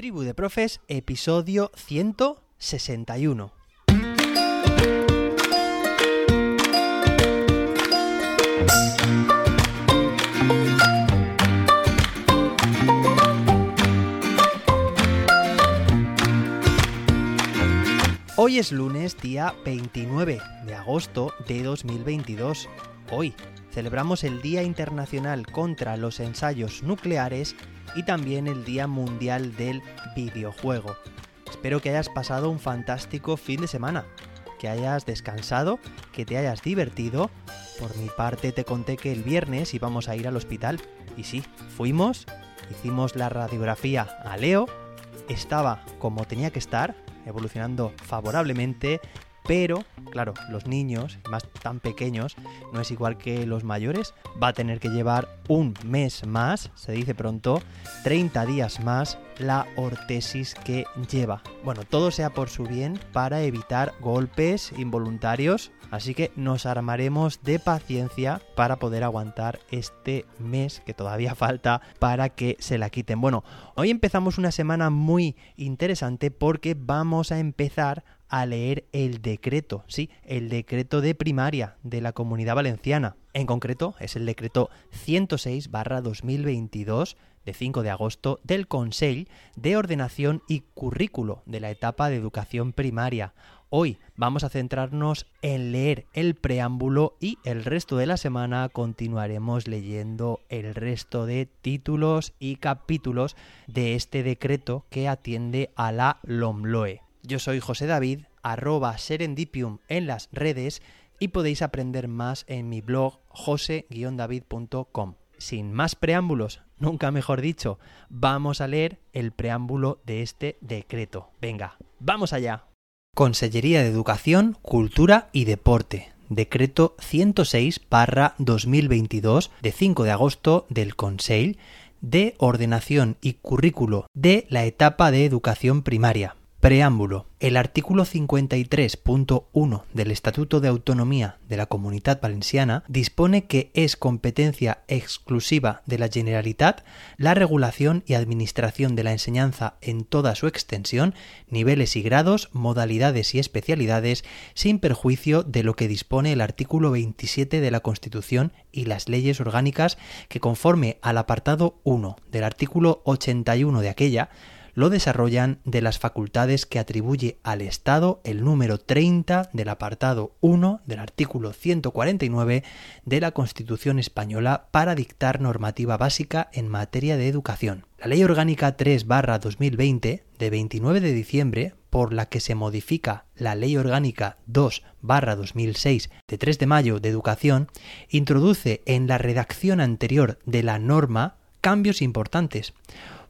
Tribu de Profes, episodio 161. Hoy es lunes, día 29 de agosto de 2022. Hoy celebramos el Día Internacional contra los Ensayos Nucleares y también el Día Mundial del Videojuego. Espero que hayas pasado un fantástico fin de semana, que hayas descansado, que te hayas divertido. Por mi parte te conté que el viernes íbamos a ir al hospital. Y sí, fuimos, hicimos la radiografía a Leo, estaba como tenía que estar, evolucionando favorablemente, pero, claro, los niños, más tan pequeños, no es igual que los mayores. Va a tener que llevar un mes más, se dice pronto, 30 días más la ortesis que lleva. Bueno, todo sea por su bien para evitar golpes involuntarios, así que nos armaremos de paciencia para poder aguantar este mes que todavía falta para que se la quiten. Bueno, hoy empezamos una semana muy interesante porque vamos a empezar a leer el decreto, sí, el decreto de primaria de la Comunidad Valenciana. En concreto, es el decreto 106-2022 de 5 de agosto del Consell de Ordenación y Currículo de la etapa de educación primaria. Hoy vamos a centrarnos en leer el preámbulo y el resto de la semana continuaremos leyendo el resto de títulos y capítulos de este decreto que atiende a la LOMLOE. Yo soy José David, arroba serendipium en las redes y podéis aprender más en mi blog jose-david.com. Sin más preámbulos, nunca mejor dicho, vamos a leer el preámbulo de este decreto. Venga, vamos allá. Consellería de Educación, Cultura y Deporte. Decreto 106-2022 de 5 de agosto del Consell de Ordenación y Currículo de la etapa de educación primaria. Preámbulo. El artículo 53.1 del Estatuto de Autonomía de la Comunidad Valenciana dispone que es competencia exclusiva de la Generalitat la regulación y administración de la enseñanza en toda su extensión, niveles y grados, modalidades y especialidades, sin perjuicio de lo que dispone el artículo 27 de la Constitución y las leyes orgánicas que conforme al apartado 1 del artículo 81 de aquella lo desarrollan de las facultades que atribuye al Estado el número 30 del apartado 1 del artículo 149 de la Constitución española para dictar normativa básica en materia de educación. La Ley Orgánica 3-2020 de 29 de diciembre por la que se modifica la Ley Orgánica 2-2006 de 3 de mayo de Educación, introduce en la redacción anterior de la norma cambios importantes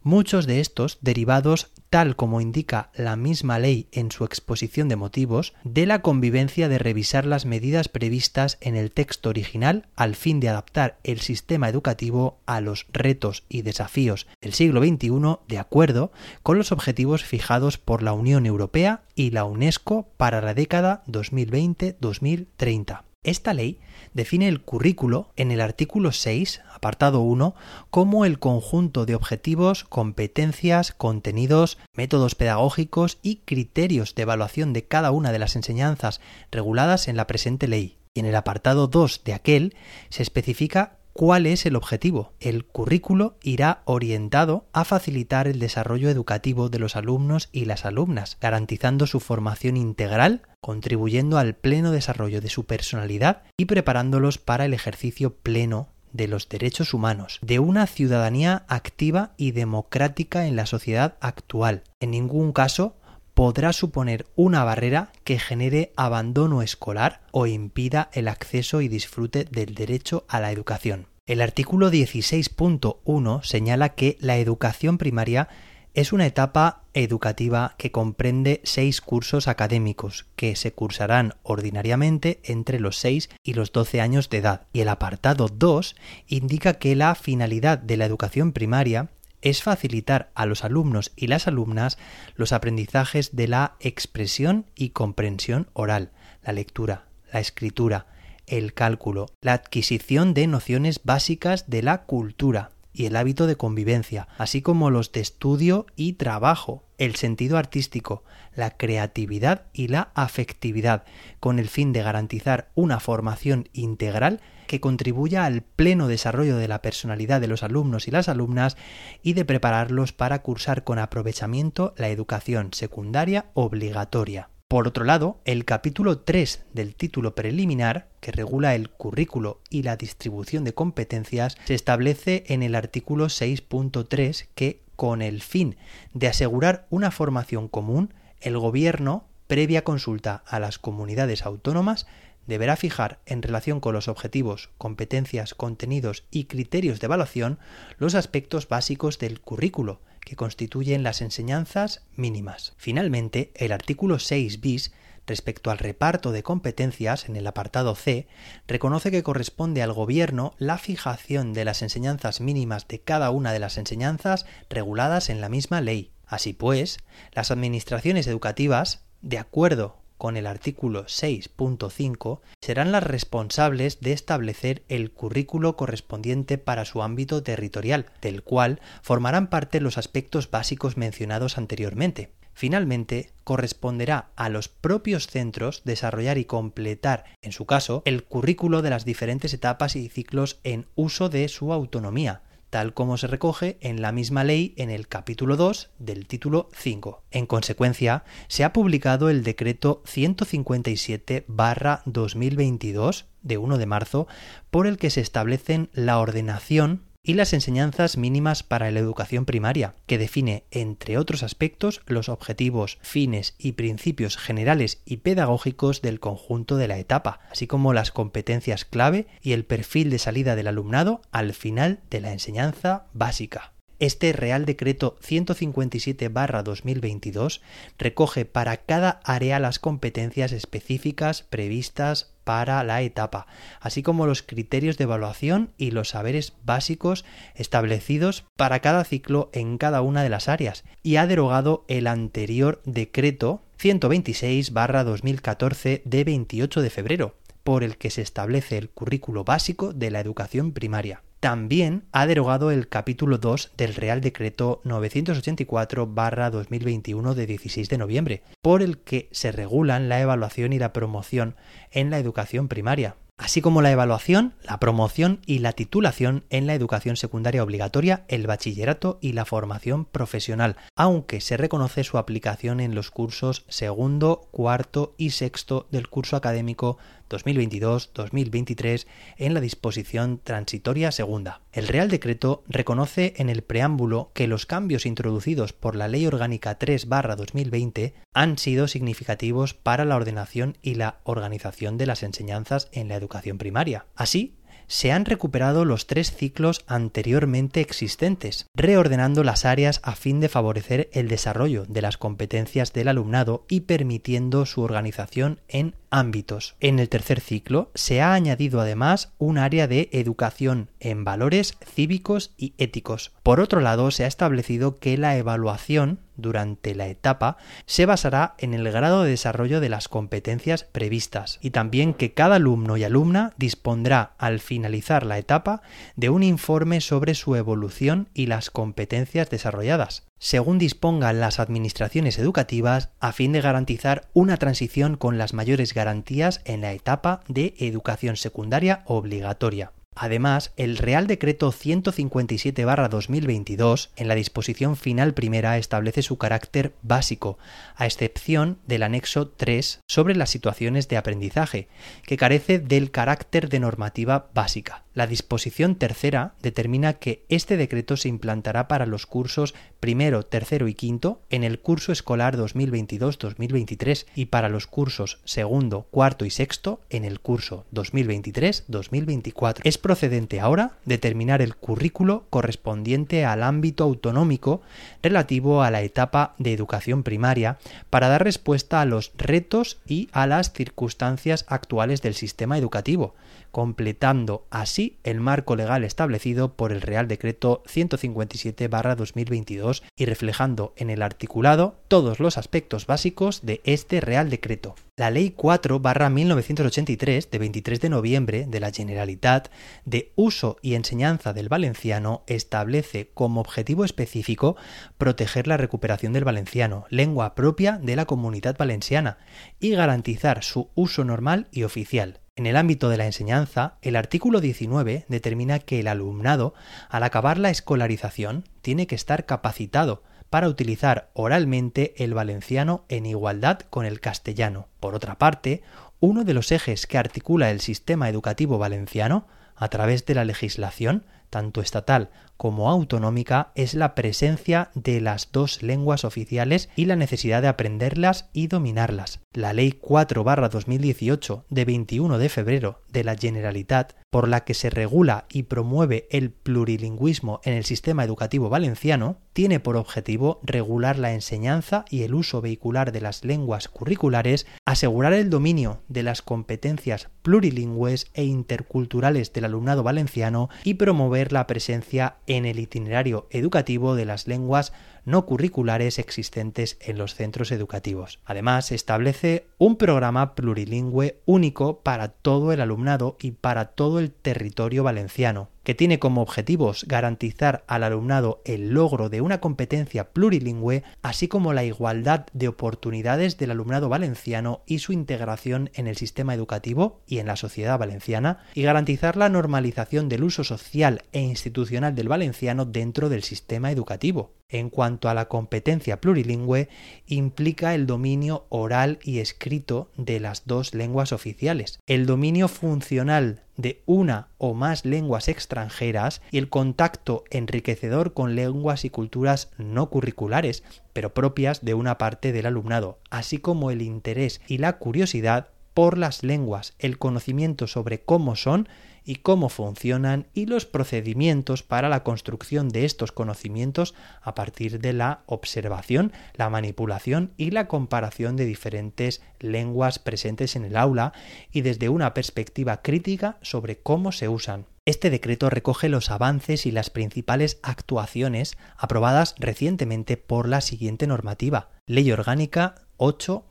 muchos de estos derivados, tal como indica la misma ley en su exposición de motivos, de la convivencia de revisar las medidas previstas en el texto original al fin de adaptar el sistema educativo a los retos y desafíos del siglo XXI de acuerdo con los objetivos fijados por la Unión Europea y la UNESCO para la década 2020-2030. Esta ley define el currículo en el artículo 6, apartado 1, como el conjunto de objetivos, competencias, contenidos, métodos pedagógicos y criterios de evaluación de cada una de las enseñanzas reguladas en la presente ley. Y en el apartado 2 de aquel se especifica ¿Cuál es el objetivo? El currículo irá orientado a facilitar el desarrollo educativo de los alumnos y las alumnas, garantizando su formación integral, contribuyendo al pleno desarrollo de su personalidad y preparándolos para el ejercicio pleno de los derechos humanos, de una ciudadanía activa y democrática en la sociedad actual. En ningún caso podrá suponer una barrera que genere abandono escolar o impida el acceso y disfrute del derecho a la educación. El artículo 16.1 señala que la educación primaria es una etapa educativa que comprende seis cursos académicos que se cursarán ordinariamente entre los 6 y los 12 años de edad. Y el apartado 2 indica que la finalidad de la educación primaria es facilitar a los alumnos y las alumnas los aprendizajes de la expresión y comprensión oral, la lectura, la escritura, el cálculo, la adquisición de nociones básicas de la cultura, y el hábito de convivencia, así como los de estudio y trabajo, el sentido artístico, la creatividad y la afectividad, con el fin de garantizar una formación integral que contribuya al pleno desarrollo de la personalidad de los alumnos y las alumnas y de prepararlos para cursar con aprovechamiento la educación secundaria obligatoria. Por otro lado, el capítulo 3 del título preliminar, que regula el currículo y la distribución de competencias, se establece en el artículo 6.3 que, con el fin de asegurar una formación común, el Gobierno, previa consulta a las comunidades autónomas, deberá fijar en relación con los objetivos, competencias, contenidos y criterios de evaluación los aspectos básicos del currículo, que constituyen las enseñanzas mínimas. Finalmente, el artículo 6 bis respecto al reparto de competencias en el apartado C, reconoce que corresponde al Gobierno la fijación de las enseñanzas mínimas de cada una de las enseñanzas reguladas en la misma ley. Así pues, las administraciones educativas, de acuerdo con el artículo 6.5 serán las responsables de establecer el currículo correspondiente para su ámbito territorial, del cual formarán parte los aspectos básicos mencionados anteriormente. Finalmente, corresponderá a los propios centros desarrollar y completar, en su caso, el currículo de las diferentes etapas y ciclos en uso de su autonomía, tal como se recoge en la misma ley en el capítulo 2 del título 5. En consecuencia, se ha publicado el decreto 157-2022 de 1 de marzo por el que se establecen la ordenación y las enseñanzas mínimas para la educación primaria, que define, entre otros aspectos, los objetivos, fines y principios generales y pedagógicos del conjunto de la etapa, así como las competencias clave y el perfil de salida del alumnado al final de la enseñanza básica. Este Real Decreto 157-2022 recoge para cada área las competencias específicas previstas para la etapa, así como los criterios de evaluación y los saberes básicos establecidos para cada ciclo en cada una de las áreas, y ha derogado el anterior decreto 126-2014 de 28 de febrero, por el que se establece el currículo básico de la educación primaria. También ha derogado el capítulo 2 del Real Decreto 984-2021 de 16 de noviembre, por el que se regulan la evaluación y la promoción en la educación primaria, así como la evaluación, la promoción y la titulación en la educación secundaria obligatoria, el bachillerato y la formación profesional, aunque se reconoce su aplicación en los cursos segundo, cuarto y sexto del curso académico 2022-2023 en la disposición transitoria segunda. El Real Decreto reconoce en el preámbulo que los cambios introducidos por la Ley Orgánica 3-2020 han sido significativos para la ordenación y la organización de las enseñanzas en la educación primaria. Así, se han recuperado los tres ciclos anteriormente existentes, reordenando las áreas a fin de favorecer el desarrollo de las competencias del alumnado y permitiendo su organización en ámbitos. En el tercer ciclo se ha añadido además un área de educación en valores cívicos y éticos. Por otro lado, se ha establecido que la evaluación durante la etapa se basará en el grado de desarrollo de las competencias previstas y también que cada alumno y alumna dispondrá al finalizar la etapa de un informe sobre su evolución y las competencias desarrolladas según dispongan las administraciones educativas a fin de garantizar una transición con las mayores garantías en la etapa de educación secundaria obligatoria. Además, el Real Decreto 157-2022, en la disposición final primera, establece su carácter básico, a excepción del anexo 3 sobre las situaciones de aprendizaje, que carece del carácter de normativa básica. La disposición tercera determina que este decreto se implantará para los cursos primero, tercero y quinto en el curso escolar 2022-2023 y para los cursos segundo, cuarto y sexto en el curso 2023-2024. Es procedente ahora determinar el currículo correspondiente al ámbito autonómico relativo a la etapa de educación primaria para dar respuesta a los retos y a las circunstancias actuales del sistema educativo, completando así el marco legal establecido por el Real Decreto 157-2022 y reflejando en el articulado todos los aspectos básicos de este Real Decreto. La Ley 4-1983 de 23 de noviembre de la Generalitat de uso y enseñanza del valenciano establece como objetivo específico proteger la recuperación del valenciano, lengua propia de la comunidad valenciana, y garantizar su uso normal y oficial. En el ámbito de la enseñanza, el artículo 19 determina que el alumnado, al acabar la escolarización, tiene que estar capacitado para utilizar oralmente el valenciano en igualdad con el castellano. Por otra parte, uno de los ejes que articula el sistema educativo valenciano, a través de la legislación, tanto estatal como autonómica es la presencia de las dos lenguas oficiales y la necesidad de aprenderlas y dominarlas. La Ley 4-2018 de 21 de febrero de la Generalitat, por la que se regula y promueve el plurilingüismo en el sistema educativo valenciano, tiene por objetivo regular la enseñanza y el uso vehicular de las lenguas curriculares, asegurar el dominio de las competencias plurilingües e interculturales del alumnado valenciano y promover la presencia en el itinerario educativo de las lenguas no curriculares existentes en los centros educativos. Además, establece un programa plurilingüe único para todo el alumnado y para todo el territorio valenciano, que tiene como objetivos garantizar al alumnado el logro de una competencia plurilingüe, así como la igualdad de oportunidades del alumnado valenciano y su integración en el sistema educativo y en la sociedad valenciana, y garantizar la normalización del uso social e institucional del valenciano dentro del sistema educativo. En cuanto a la competencia plurilingüe, implica el dominio oral y escrito de las dos lenguas oficiales, el dominio funcional de una o más lenguas extranjeras y el contacto enriquecedor con lenguas y culturas no curriculares, pero propias de una parte del alumnado, así como el interés y la curiosidad por las lenguas, el conocimiento sobre cómo son y cómo funcionan y los procedimientos para la construcción de estos conocimientos a partir de la observación, la manipulación y la comparación de diferentes lenguas presentes en el aula y desde una perspectiva crítica sobre cómo se usan. Este decreto recoge los avances y las principales actuaciones aprobadas recientemente por la siguiente normativa. Ley Orgánica 8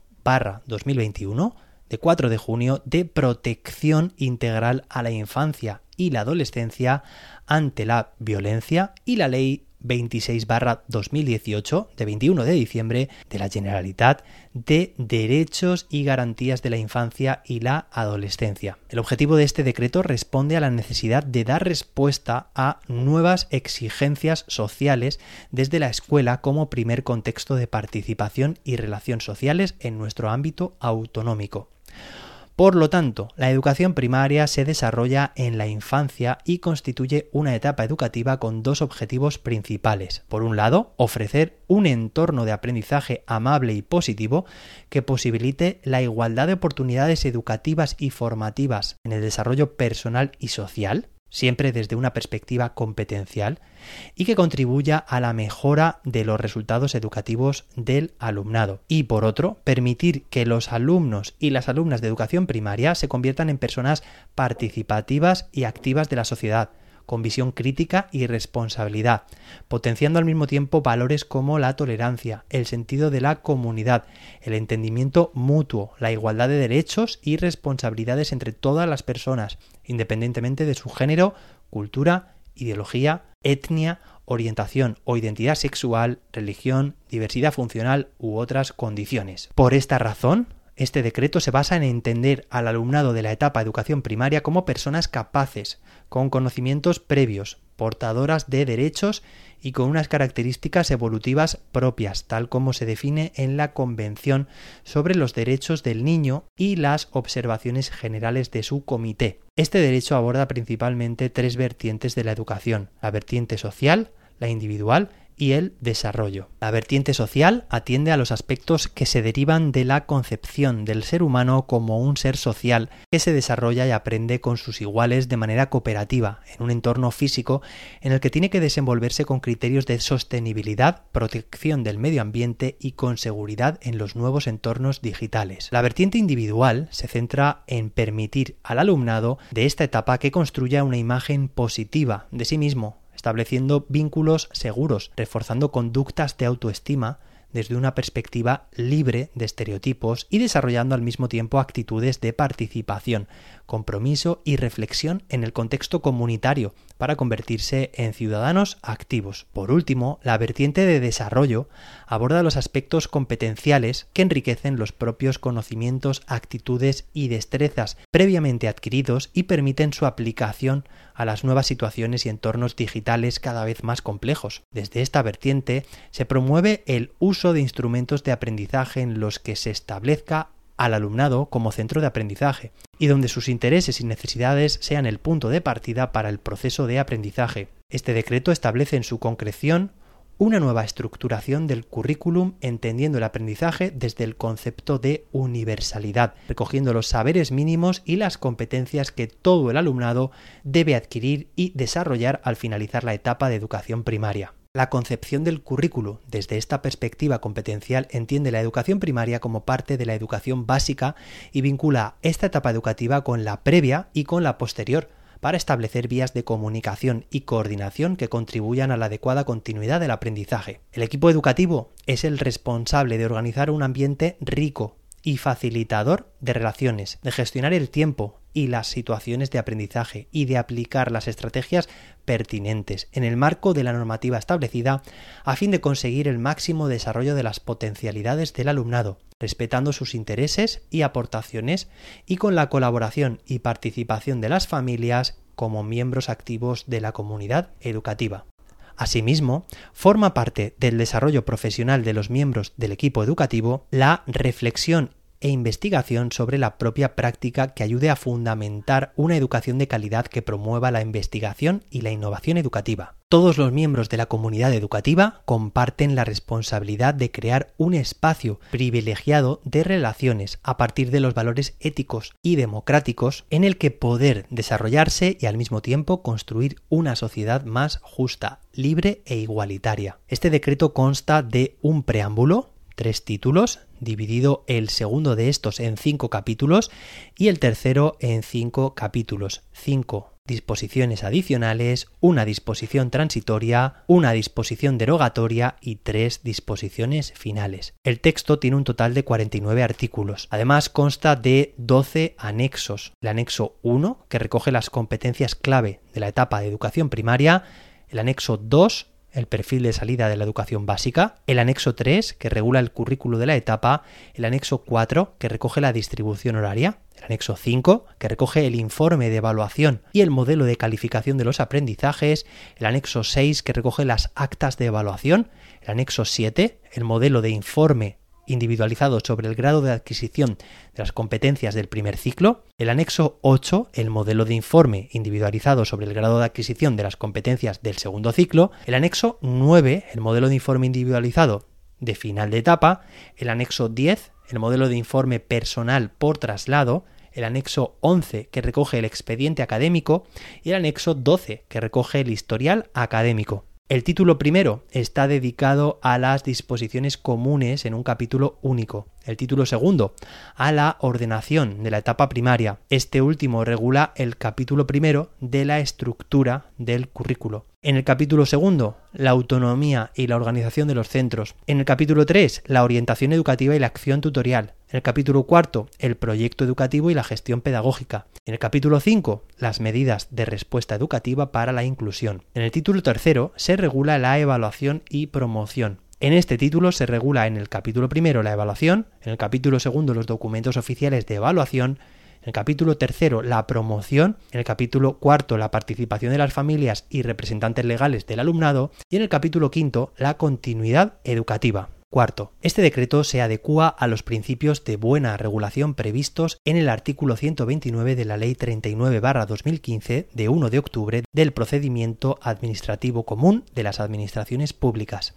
2021 de 4 de junio de protección integral a la infancia y la adolescencia ante la violencia y la ley 26 2018 de 21 de diciembre de la Generalitat de Derechos y Garantías de la Infancia y la Adolescencia. El objetivo de este decreto responde a la necesidad de dar respuesta a nuevas exigencias sociales desde la escuela como primer contexto de participación y relación sociales en nuestro ámbito autonómico. Por lo tanto, la educación primaria se desarrolla en la infancia y constituye una etapa educativa con dos objetivos principales. Por un lado, ofrecer un entorno de aprendizaje amable y positivo que posibilite la igualdad de oportunidades educativas y formativas en el desarrollo personal y social, siempre desde una perspectiva competencial, y que contribuya a la mejora de los resultados educativos del alumnado. Y por otro, permitir que los alumnos y las alumnas de educación primaria se conviertan en personas participativas y activas de la sociedad, con visión crítica y responsabilidad, potenciando al mismo tiempo valores como la tolerancia, el sentido de la comunidad, el entendimiento mutuo, la igualdad de derechos y responsabilidades entre todas las personas, independientemente de su género, cultura, ideología, etnia, orientación o identidad sexual, religión, diversidad funcional u otras condiciones. Por esta razón, este decreto se basa en entender al alumnado de la etapa educación primaria como personas capaces, con conocimientos previos, portadoras de derechos y con unas características evolutivas propias, tal como se define en la Convención sobre los Derechos del Niño y las observaciones generales de su comité. Este derecho aborda principalmente tres vertientes de la educación, la vertiente social, la individual y el desarrollo. La vertiente social atiende a los aspectos que se derivan de la concepción del ser humano como un ser social que se desarrolla y aprende con sus iguales de manera cooperativa en un entorno físico en el que tiene que desenvolverse con criterios de sostenibilidad, protección del medio ambiente y con seguridad en los nuevos entornos digitales. La vertiente individual se centra en permitir al alumnado de esta etapa que construya una imagen positiva de sí mismo, estableciendo vínculos seguros, reforzando conductas de autoestima, desde una perspectiva libre de estereotipos y desarrollando al mismo tiempo actitudes de participación, compromiso y reflexión en el contexto comunitario para convertirse en ciudadanos activos. Por último, la vertiente de desarrollo aborda los aspectos competenciales que enriquecen los propios conocimientos, actitudes y destrezas previamente adquiridos y permiten su aplicación a las nuevas situaciones y entornos digitales cada vez más complejos. Desde esta vertiente se promueve el uso de instrumentos de aprendizaje en los que se establezca al alumnado como centro de aprendizaje y donde sus intereses y necesidades sean el punto de partida para el proceso de aprendizaje. Este decreto establece en su concreción una nueva estructuración del currículum entendiendo el aprendizaje desde el concepto de universalidad, recogiendo los saberes mínimos y las competencias que todo el alumnado debe adquirir y desarrollar al finalizar la etapa de educación primaria. La concepción del currículo desde esta perspectiva competencial entiende la educación primaria como parte de la educación básica y vincula esta etapa educativa con la previa y con la posterior, para establecer vías de comunicación y coordinación que contribuyan a la adecuada continuidad del aprendizaje. El equipo educativo es el responsable de organizar un ambiente rico y facilitador de relaciones, de gestionar el tiempo y las situaciones de aprendizaje y de aplicar las estrategias pertinentes en el marco de la normativa establecida a fin de conseguir el máximo desarrollo de las potencialidades del alumnado, respetando sus intereses y aportaciones y con la colaboración y participación de las familias como miembros activos de la comunidad educativa. Asimismo, forma parte del desarrollo profesional de los miembros del equipo educativo la reflexión e investigación sobre la propia práctica que ayude a fundamentar una educación de calidad que promueva la investigación y la innovación educativa. Todos los miembros de la comunidad educativa comparten la responsabilidad de crear un espacio privilegiado de relaciones a partir de los valores éticos y democráticos en el que poder desarrollarse y al mismo tiempo construir una sociedad más justa, libre e igualitaria. Este decreto consta de un preámbulo, tres títulos, dividido el segundo de estos en cinco capítulos y el tercero en cinco capítulos, cinco disposiciones adicionales, una disposición transitoria, una disposición derogatoria y tres disposiciones finales. El texto tiene un total de 49 artículos. Además consta de 12 anexos. El anexo 1, que recoge las competencias clave de la etapa de educación primaria, el anexo 2, el perfil de salida de la educación básica, el anexo 3, que regula el currículo de la etapa, el anexo 4, que recoge la distribución horaria, el anexo 5, que recoge el informe de evaluación y el modelo de calificación de los aprendizajes, el anexo 6, que recoge las actas de evaluación, el anexo 7, el modelo de informe individualizado sobre el grado de adquisición de las competencias del primer ciclo, el anexo 8, el modelo de informe individualizado sobre el grado de adquisición de las competencias del segundo ciclo, el anexo 9, el modelo de informe individualizado de final de etapa, el anexo 10, el modelo de informe personal por traslado, el anexo 11 que recoge el expediente académico y el anexo 12 que recoge el historial académico. El título primero está dedicado a las disposiciones comunes en un capítulo único. El título segundo a la ordenación de la etapa primaria. Este último regula el capítulo primero de la estructura del currículo. En el capítulo segundo, la autonomía y la organización de los centros. En el capítulo 3, la orientación educativa y la acción tutorial. En el capítulo cuarto, el proyecto educativo y la gestión pedagógica. En el capítulo 5, las medidas de respuesta educativa para la inclusión. En el título tercero, se regula la evaluación y promoción. En este título se regula en el capítulo primero la evaluación, en el capítulo segundo los documentos oficiales de evaluación, en el capítulo tercero, la promoción. En el capítulo cuarto, la participación de las familias y representantes legales del alumnado. Y en el capítulo quinto, la continuidad educativa. Cuarto, este decreto se adecúa a los principios de buena regulación previstos en el artículo 129 de la Ley 39-2015 de 1 de octubre del procedimiento administrativo común de las administraciones públicas.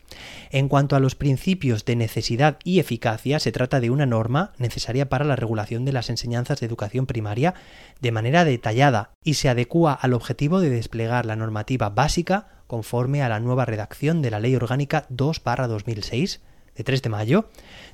En cuanto a los principios de necesidad y eficacia, se trata de una norma necesaria para la regulación de las enseñanzas de educación primaria de manera detallada y se adecúa al objetivo de desplegar la normativa básica conforme a la nueva redacción de la Ley Orgánica 2-2006 de 3 de mayo,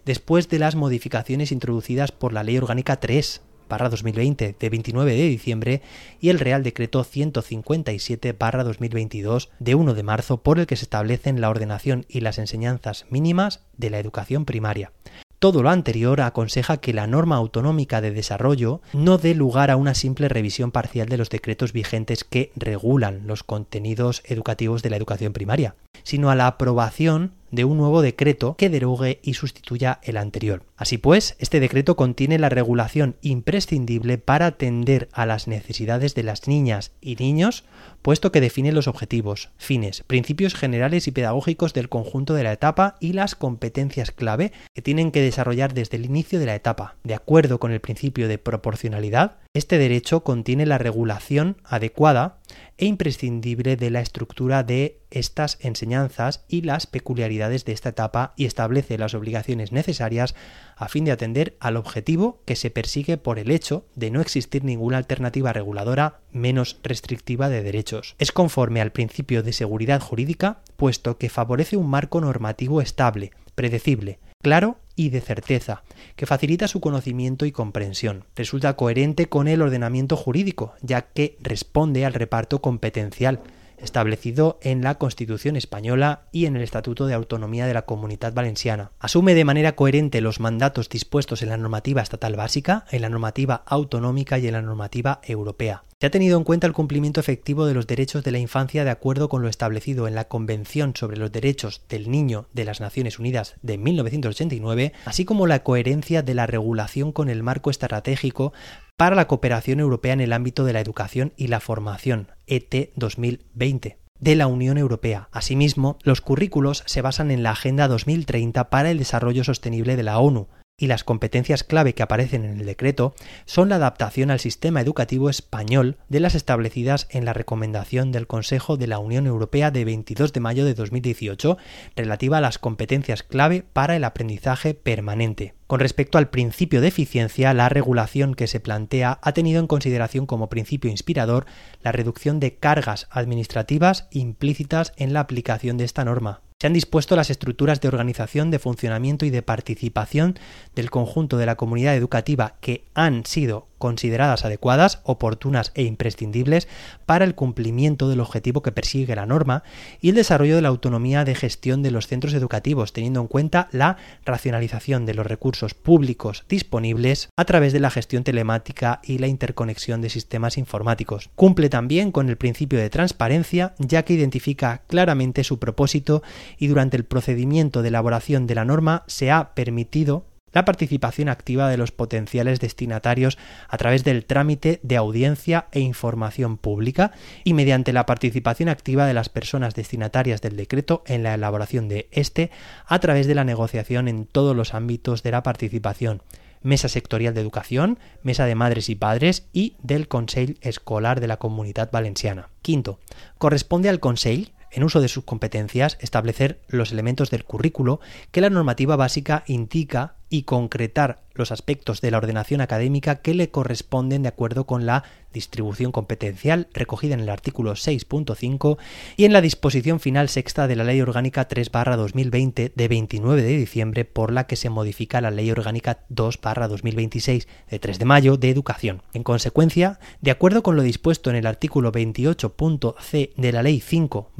después de las modificaciones introducidas por la Ley Orgánica 3 2020 de 29 de diciembre y el Real Decreto 157 2022 de 1 de marzo por el que se establecen la ordenación y las enseñanzas mínimas de la educación primaria. Todo lo anterior aconseja que la norma autonómica de desarrollo no dé lugar a una simple revisión parcial de los decretos vigentes que regulan los contenidos educativos de la educación primaria, sino a la aprobación de un nuevo decreto que derogue y sustituya el anterior. Así pues, este decreto contiene la regulación imprescindible para atender a las necesidades de las niñas y niños, puesto que define los objetivos, fines, principios generales y pedagógicos del conjunto de la etapa y las competencias clave que tienen que desarrollar desde el inicio de la etapa. De acuerdo con el principio de proporcionalidad, este derecho contiene la regulación adecuada e imprescindible de la estructura de estas enseñanzas y las peculiaridades de esta etapa y establece las obligaciones necesarias a fin de atender al objetivo que se persigue por el hecho de no existir ninguna alternativa reguladora menos restrictiva de derechos. Es conforme al principio de seguridad jurídica, puesto que favorece un marco normativo estable, predecible, claro y de certeza, que facilita su conocimiento y comprensión. Resulta coherente con el ordenamiento jurídico, ya que responde al reparto competencial establecido en la Constitución española y en el Estatuto de Autonomía de la Comunidad Valenciana. Asume de manera coherente los mandatos dispuestos en la normativa estatal básica, en la normativa autonómica y en la normativa europea. Se ha tenido en cuenta el cumplimiento efectivo de los derechos de la infancia de acuerdo con lo establecido en la Convención sobre los Derechos del Niño de las Naciones Unidas de 1989, así como la coherencia de la regulación con el marco estratégico para la cooperación europea en el ámbito de la educación y la formación, ET 2020 de la Unión Europea. Asimismo, los currículos se basan en la Agenda 2030 para el Desarrollo Sostenible de la ONU, y las competencias clave que aparecen en el decreto son la adaptación al sistema educativo español de las establecidas en la recomendación del Consejo de la Unión Europea de 22 de mayo de 2018 relativa a las competencias clave para el aprendizaje permanente. Con respecto al principio de eficiencia, la regulación que se plantea ha tenido en consideración como principio inspirador la reducción de cargas administrativas implícitas en la aplicación de esta norma. Se han dispuesto las estructuras de organización, de funcionamiento y de participación del conjunto de la comunidad educativa que han sido consideradas adecuadas, oportunas e imprescindibles para el cumplimiento del objetivo que persigue la norma y el desarrollo de la autonomía de gestión de los centros educativos, teniendo en cuenta la racionalización de los recursos públicos disponibles a través de la gestión telemática y la interconexión de sistemas informáticos. Cumple también con el principio de transparencia, ya que identifica claramente su propósito y durante el procedimiento de elaboración de la norma se ha permitido la participación activa de los potenciales destinatarios a través del trámite de audiencia e información pública y mediante la participación activa de las personas destinatarias del decreto en la elaboración de este a través de la negociación en todos los ámbitos de la participación mesa sectorial de educación, mesa de madres y padres y del Consell Escolar de la Comunidad Valenciana. Quinto, corresponde al Consell en uso de sus competencias, establecer los elementos del currículo que la normativa básica indica y concretar los aspectos de la ordenación académica que le corresponden de acuerdo con la distribución competencial recogida en el artículo 6.5 y en la disposición final sexta de la Ley Orgánica 3-2020 de 29 de diciembre por la que se modifica la Ley Orgánica 2-2026 de 3 de mayo de Educación. En consecuencia, de acuerdo con lo dispuesto en el artículo 28.c de la Ley 5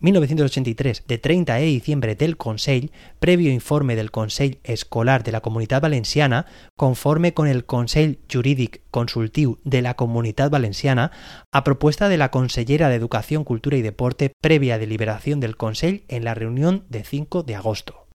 1983 de 30 de diciembre del Consell, previo informe del Consell Escolar de la Comunitat Valenciana, conforme con el Consell Jurídic Consultiu de la Comunitat Valenciana, a propuesta de la Consellera de Educación, Cultura y Deporte, previa deliberación del Consell en la reunión de 5 de agosto.